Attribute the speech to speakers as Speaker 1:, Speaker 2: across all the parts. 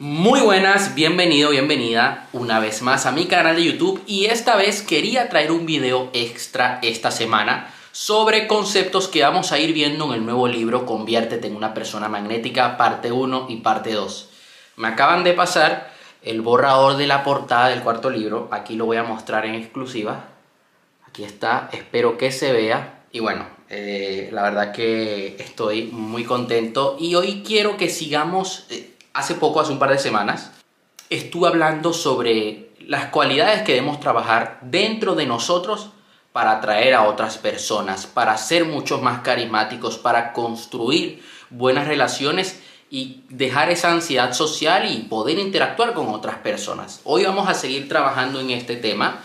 Speaker 1: Muy buenas, bienvenido, bienvenida una vez más a mi canal de YouTube y esta vez quería traer un video extra esta semana sobre conceptos que vamos a ir viendo en el nuevo libro Conviértete en una persona magnética, parte 1 y parte 2. Me acaban de pasar el borrador de la portada del cuarto libro, aquí lo voy a mostrar en exclusiva. Aquí está, espero que se vea. Y bueno, eh, la verdad que estoy muy contento y hoy quiero que sigamos... Hace poco, hace un par de semanas, estuve hablando sobre las cualidades que debemos trabajar dentro de nosotros para atraer a otras personas, para ser mucho más carismáticos, para construir buenas relaciones y dejar esa ansiedad social y poder interactuar con otras personas. Hoy vamos a seguir trabajando en este tema.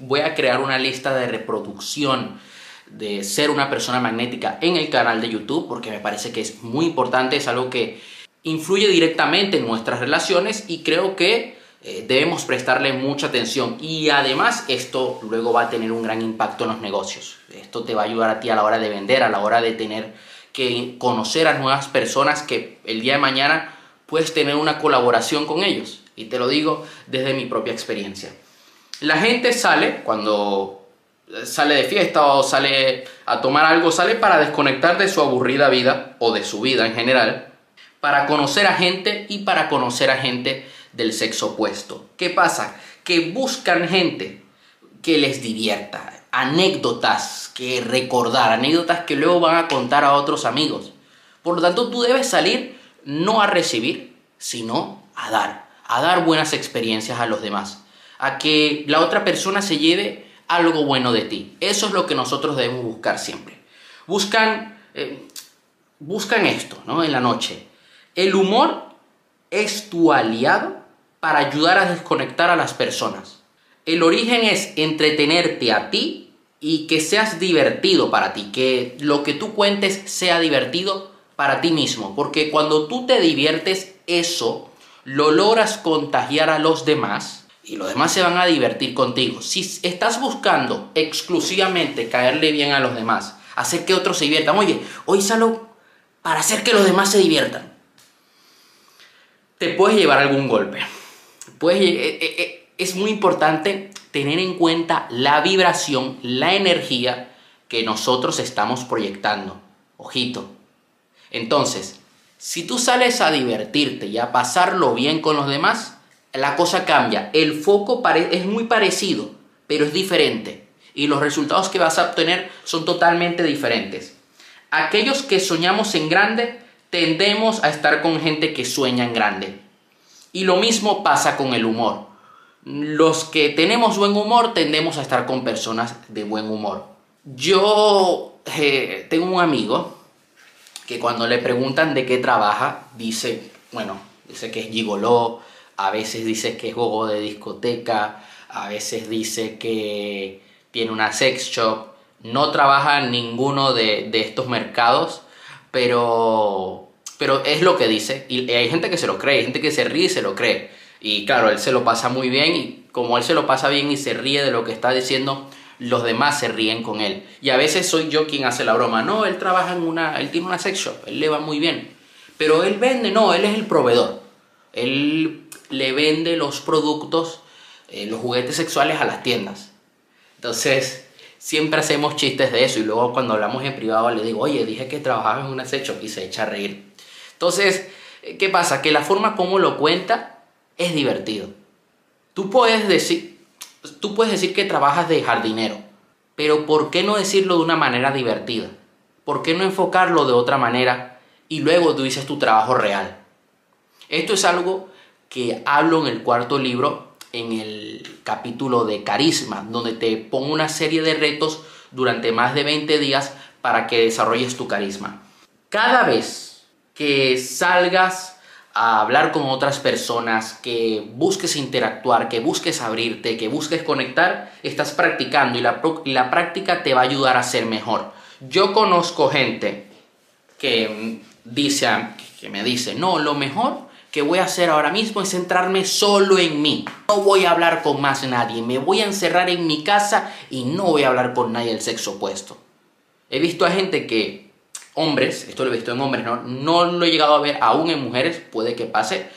Speaker 1: Voy a crear una lista de reproducción de ser una persona magnética en el canal de YouTube porque me parece que es muy importante, es algo que influye directamente en nuestras relaciones y creo que eh, debemos prestarle mucha atención y además esto luego va a tener un gran impacto en los negocios. Esto te va a ayudar a ti a la hora de vender, a la hora de tener que conocer a nuevas personas que el día de mañana puedes tener una colaboración con ellos. Y te lo digo desde mi propia experiencia. La gente sale cuando sale de fiesta o sale a tomar algo, sale para desconectar de su aburrida vida o de su vida en general para conocer a gente y para conocer a gente del sexo opuesto. ¿Qué pasa? Que buscan gente que les divierta, anécdotas que recordar, anécdotas que luego van a contar a otros amigos. Por lo tanto, tú debes salir no a recibir, sino a dar, a dar buenas experiencias a los demás, a que la otra persona se lleve algo bueno de ti. Eso es lo que nosotros debemos buscar siempre. Buscan, eh, buscan esto, ¿no? En la noche el humor es tu aliado para ayudar a desconectar a las personas. El origen es entretenerte a ti y que seas divertido para ti, que lo que tú cuentes sea divertido para ti mismo, porque cuando tú te diviertes, eso lo logras contagiar a los demás y los demás se van a divertir contigo. Si estás buscando exclusivamente caerle bien a los demás, hacer que otros se diviertan, oye, hoy salgo para hacer que los demás se diviertan te puedes llevar algún golpe. Puedes, eh, eh, eh, es muy importante tener en cuenta la vibración, la energía que nosotros estamos proyectando. Ojito. Entonces, si tú sales a divertirte y a pasarlo bien con los demás, la cosa cambia. El foco es muy parecido, pero es diferente. Y los resultados que vas a obtener son totalmente diferentes. Aquellos que soñamos en grande tendemos a estar con gente que sueña en grande. Y lo mismo pasa con el humor. Los que tenemos buen humor tendemos a estar con personas de buen humor. Yo eh, tengo un amigo que cuando le preguntan de qué trabaja, dice, bueno, dice que es gigoló, a veces dice que es gogo de discoteca, a veces dice que tiene una sex shop, no trabaja en ninguno de, de estos mercados, pero, pero es lo que dice. Y hay gente que se lo cree, hay gente que se ríe y se lo cree. Y claro, él se lo pasa muy bien y como él se lo pasa bien y se ríe de lo que está diciendo, los demás se ríen con él. Y a veces soy yo quien hace la broma. No, él trabaja en una, él tiene una sex shop, él le va muy bien. Pero él vende, no, él es el proveedor. Él le vende los productos, eh, los juguetes sexuales a las tiendas. Entonces, siempre hacemos chistes de eso y luego cuando hablamos en privado le digo, oye, dije que trabajaba en una sex y se echa a reír. Entonces, ¿qué pasa? Que la forma como lo cuenta es divertido. Tú puedes decir, tú puedes decir que trabajas de jardinero, pero ¿por qué no decirlo de una manera divertida? ¿Por qué no enfocarlo de otra manera y luego tú dices tu trabajo real? Esto es algo que hablo en el cuarto libro en el capítulo de carisma, donde te pongo una serie de retos durante más de 20 días para que desarrolles tu carisma. Cada vez que salgas a hablar con otras personas, que busques interactuar, que busques abrirte, que busques conectar, estás practicando y la, y la práctica te va a ayudar a ser mejor. Yo conozco gente que dice, que me dice, no, lo mejor que voy a hacer ahora mismo es centrarme solo en mí. No voy a hablar con más nadie, me voy a encerrar en mi casa y no voy a hablar con nadie del sexo opuesto. He visto a gente que, hombres, esto lo he visto en hombres, no, no lo he llegado a ver aún en mujeres, puede que pase,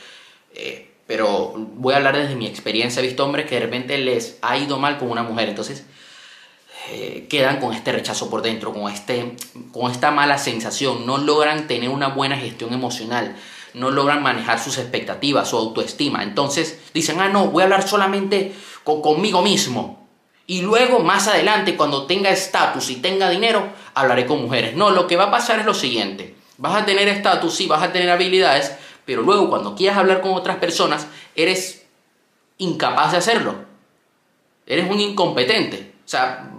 Speaker 1: Eh, pero voy a hablar desde mi experiencia. He visto hombres que de repente les ha ido mal con una mujer. Entonces eh, quedan con este rechazo por dentro, con, este, con esta mala sensación. No logran tener una buena gestión emocional. No logran manejar sus expectativas, su autoestima. Entonces dicen, ah, no, voy a hablar solamente con, conmigo mismo. Y luego, más adelante, cuando tenga estatus y tenga dinero, hablaré con mujeres. No, lo que va a pasar es lo siguiente. Vas a tener estatus, sí, vas a tener habilidades, pero luego cuando quieras hablar con otras personas, eres incapaz de hacerlo. Eres un incompetente. O sea,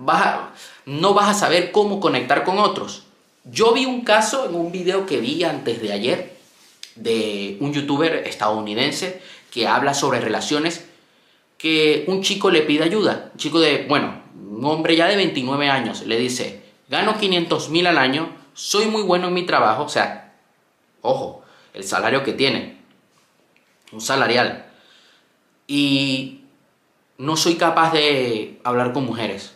Speaker 1: no vas a saber cómo conectar con otros. Yo vi un caso en un video que vi antes de ayer de un youtuber estadounidense que habla sobre relaciones que un chico le pide ayuda. Un chico de, bueno, un hombre ya de 29 años le dice, gano 500 mil al año, soy muy bueno en mi trabajo, o sea, ojo, el salario que tiene, un salarial, y no soy capaz de hablar con mujeres,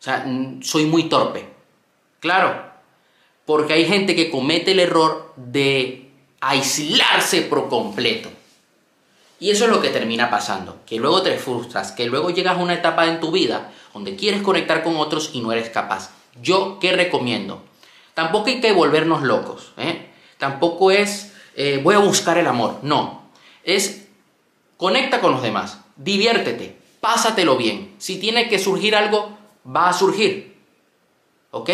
Speaker 1: o sea, soy muy torpe. Claro, porque hay gente que comete el error de aislarse por completo. Y eso es lo que termina pasando, que luego te frustras, que luego llegas a una etapa en tu vida donde quieres conectar con otros y no eres capaz. Yo, ¿qué recomiendo? Tampoco hay que volvernos locos. ¿eh? Tampoco es eh, voy a buscar el amor. No. Es conecta con los demás. Diviértete. Pásatelo bien. Si tiene que surgir algo, va a surgir. ¿Ok?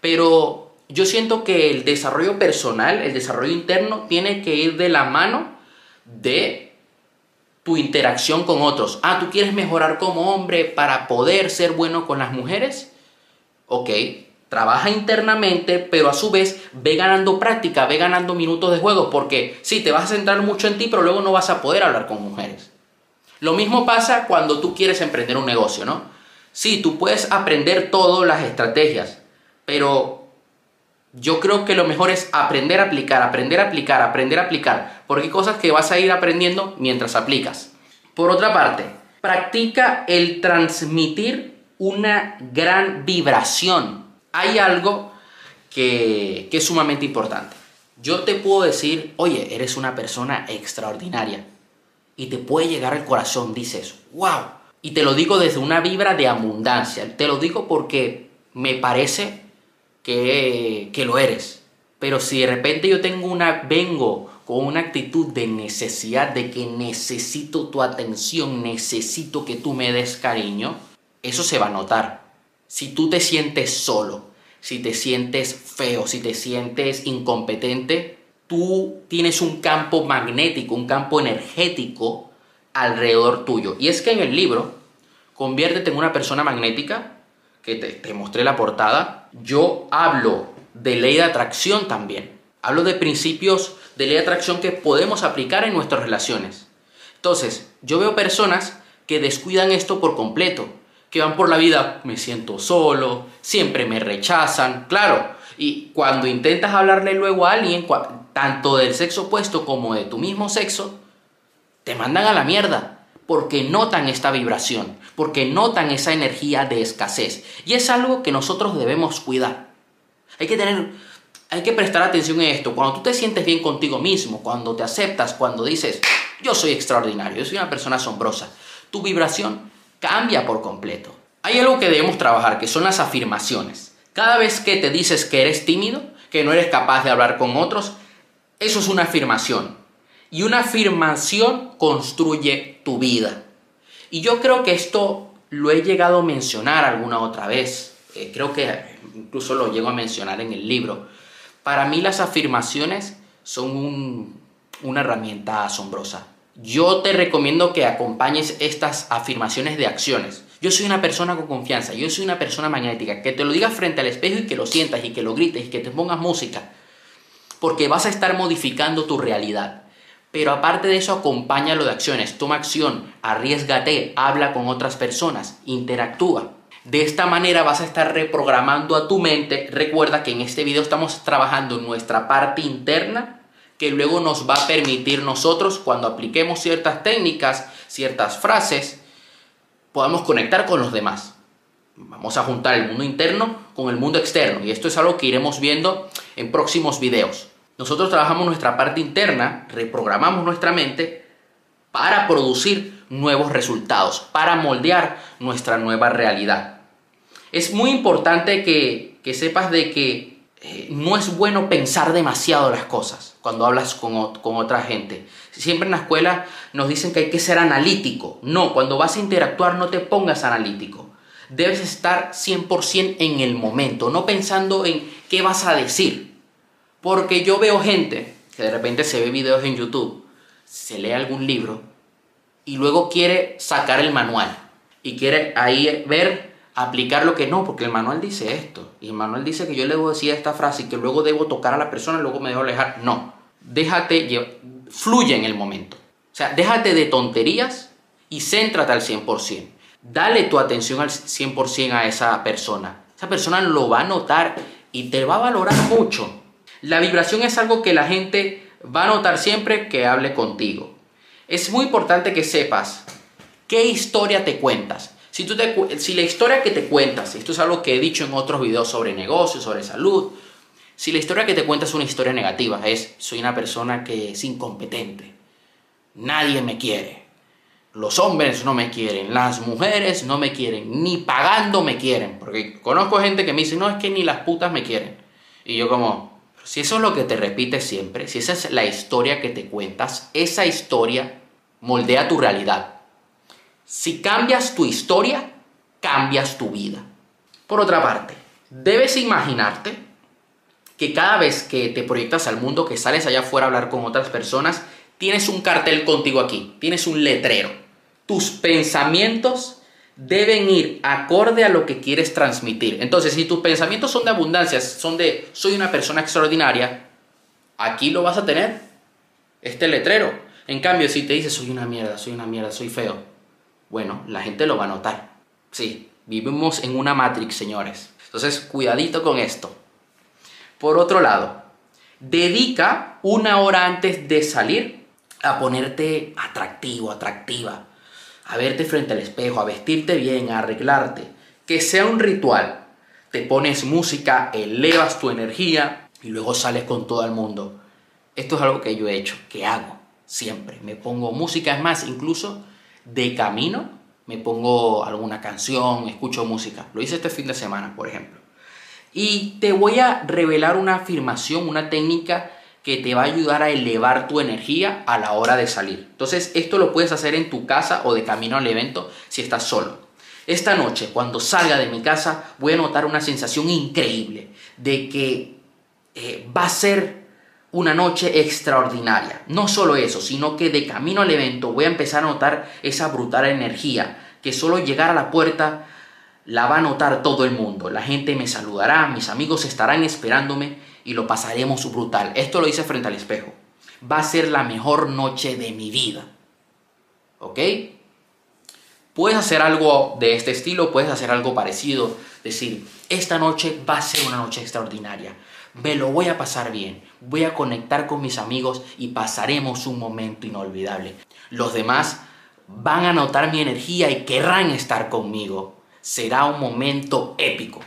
Speaker 1: Pero yo siento que el desarrollo personal, el desarrollo interno, tiene que ir de la mano de tu interacción con otros. Ah, tú quieres mejorar como hombre para poder ser bueno con las mujeres. Ok, trabaja internamente, pero a su vez ve ganando práctica, ve ganando minutos de juego, porque sí, te vas a centrar mucho en ti, pero luego no vas a poder hablar con mujeres. Lo mismo pasa cuando tú quieres emprender un negocio, ¿no? Sí, tú puedes aprender todas las estrategias, pero yo creo que lo mejor es aprender a aplicar, aprender a aplicar, aprender a aplicar, porque hay cosas que vas a ir aprendiendo mientras aplicas. Por otra parte, practica el transmitir una gran vibración hay algo que, es sumamente importante. Yo te puedo decir, oye, eres una persona extraordinaria. Y te puede llegar al corazón, dices, wow. Y te lo digo desde una vibra de abundancia. Te lo digo porque me parece que, que lo eres. Pero si de repente yo tengo una, vengo con una actitud de necesidad, de que necesito tu atención, necesito que tú me des cariño, eso se va a notar. Si tú te sientes solo, si te sientes feo, si te sientes incompetente, tú tienes un campo magnético, un campo energético alrededor tuyo. Y es que en el libro, Conviértete en una persona magnética, que te, te mostré la portada, yo hablo de ley de atracción también. Hablo de principios de ley de atracción que podemos aplicar en nuestras relaciones. Entonces, yo veo personas que descuidan esto por completo que van por la vida, me siento solo, siempre me rechazan, claro. Y cuando intentas hablarle luego a alguien, tanto del sexo opuesto como de tu mismo sexo, te mandan a la mierda, porque notan esta vibración, porque notan esa energía de escasez. Y es algo que nosotros debemos cuidar. Hay que tener, hay que prestar atención en esto. Cuando tú te sientes bien contigo mismo, cuando te aceptas, cuando dices, yo soy extraordinario, yo soy una persona asombrosa, tu vibración cambia por completo. Hay algo que debemos trabajar, que son las afirmaciones. Cada vez que te dices que eres tímido, que no eres capaz de hablar con otros, eso es una afirmación. Y una afirmación construye tu vida. Y yo creo que esto lo he llegado a mencionar alguna otra vez. Eh, creo que incluso lo llego a mencionar en el libro. Para mí las afirmaciones son una herramienta asombrosa yo te recomiendo que acompañes estas afirmaciones de acciones. Yo soy una persona con confianza, yo soy una persona magnética, que te lo digas frente al espejo y que lo sientas y que lo grites y que te pongas música, porque vas a estar modificando tu realidad. Pero aparte de eso, acompáñalo de acciones, toma acción, arriesgate, habla con otras personas, interactúa. De esta manera vas a estar reprogramando a tu mente. Recuerda que en este video estamos trabajando nuestra parte interna que luego nos va a permitir nosotros, cuando apliquemos ciertas técnicas, ciertas frases, podamos conectar con los demás. Vamos a juntar el mundo interno con el mundo externo y esto es algo que iremos viendo en próximos videos. Nosotros trabajamos nuestra parte interna, reprogramamos nuestra mente para producir nuevos resultados, para moldear nuestra nueva realidad. Es muy importante que, sepas de que eh, no es bueno pensar demasiado las cosas cuando hablas con, con otra gente. Siempre en la escuela nos dicen que hay que ser analítico. No, cuando vas a interactuar no te pongas analítico. Debes estar 100% en el momento, no pensando en qué vas a decir. Porque yo veo gente que de repente se ve videos en YouTube, se lee algún libro y luego quiere sacar el manual y quiere ahí ver, aplicar lo que no, porque el manual dice esto y el manual dice que yo le debo decir esta frase y que luego debo tocar a la persona y luego me debo alejar. No, déjate, fluye en el momento. O sea, déjate de tonterías y céntrate al 100%. Dale tu atención al 100% a esa persona. Esa persona lo va a notar y te va a valorar mucho. La vibración es algo que la gente va a notar siempre que hable contigo. Es muy importante que sepas qué historia te cuentas. Si, tú si la historia que te cuentas, esto es algo que he dicho en otros videos sobre negocios, sobre salud, si la historia que te cuentas es una historia negativa, es soy una persona que es incompetente, nadie me quiere, los hombres no me quieren, las mujeres no me quieren, ni pagando me quieren, porque conozco gente que me dice, no, es que ni las putas me quieren. Y yo como, si eso es lo que te repites siempre, si esa es la historia que te cuentas, esa historia moldea tu realidad. Si cambias tu historia, cambias tu vida. Por otra parte, debes imaginarte que cada vez que te proyectas al mundo, que sales allá afuera a hablar con otras personas, tienes un cartel contigo aquí, tienes un letrero. Tus pensamientos deben ir acorde a lo que quieres transmitir. Entonces, si tus pensamientos son de abundancia, son de soy una persona extraordinaria, aquí lo vas a tener, este letrero. En cambio, si te dices soy una mierda, soy una mierda, soy feo, bueno, la gente lo va a notar. Sí, vivimos en una matrix, señores. Entonces, cuidadito con esto. Por otro lado, dedica una hora antes de salir a ponerte atractivo, atractiva a verte frente al espejo, a vestirte bien, a arreglarte. Que sea un ritual. Te pones música, elevas tu energía y luego sales con todo el mundo. Esto es algo que yo he hecho, que hago siempre. Me pongo música, es más, incluso de camino me pongo alguna canción, escucho música. Lo hice este fin de semana, por ejemplo. Y te voy a revelar una afirmación, una técnica que te va a ayudar a elevar tu energía a la hora de salir. Entonces, esto lo puedes hacer en tu casa o de camino al evento si estás solo. Esta noche, cuando salga de mi casa, voy a notar una sensación increíble de que eh, va a ser una noche extraordinaria. No solo eso, sino que de camino al evento voy a empezar a notar esa brutal energía que solo llegar a la puerta la va a notar todo el mundo. La gente me saludará, mis amigos estarán esperándome y lo pasaremos brutal. Esto lo hice frente al espejo. Va a ser la mejor noche de mi vida. ¿Ok? Puedes hacer algo de este estilo, puedes hacer algo parecido. Decir, esta noche va a ser una noche extraordinaria. Me lo voy a pasar bien. Voy a conectar con mis amigos y pasaremos un momento inolvidable. Los demás van a notar mi energía y querrán estar conmigo. Será un momento épico.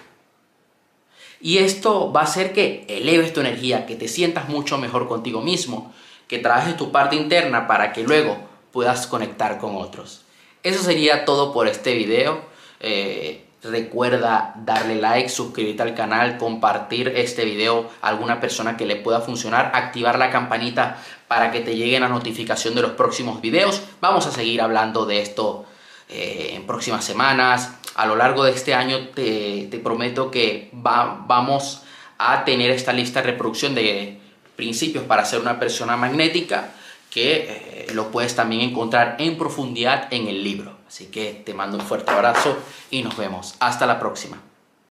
Speaker 1: Y esto va a hacer que eleves tu energía, que te sientas mucho mejor contigo mismo, que trabajes tu parte interna para que luego puedas conectar con otros. Eso sería todo por este video. Eh, recuerda darle like, suscribirte al canal, compartir este video a alguna persona que le pueda funcionar, activar la campanita para que te llegue la notificación de los próximos videos. Vamos a seguir hablando de esto eh, en próximas semanas a lo largo de este año te, prometo que vamos a tener esta lista de reproducción de principios para ser una persona magnética que eh, lo puedes también encontrar en profundidad en el libro. Así que te mando un fuerte abrazo y nos vemos. Hasta la próxima.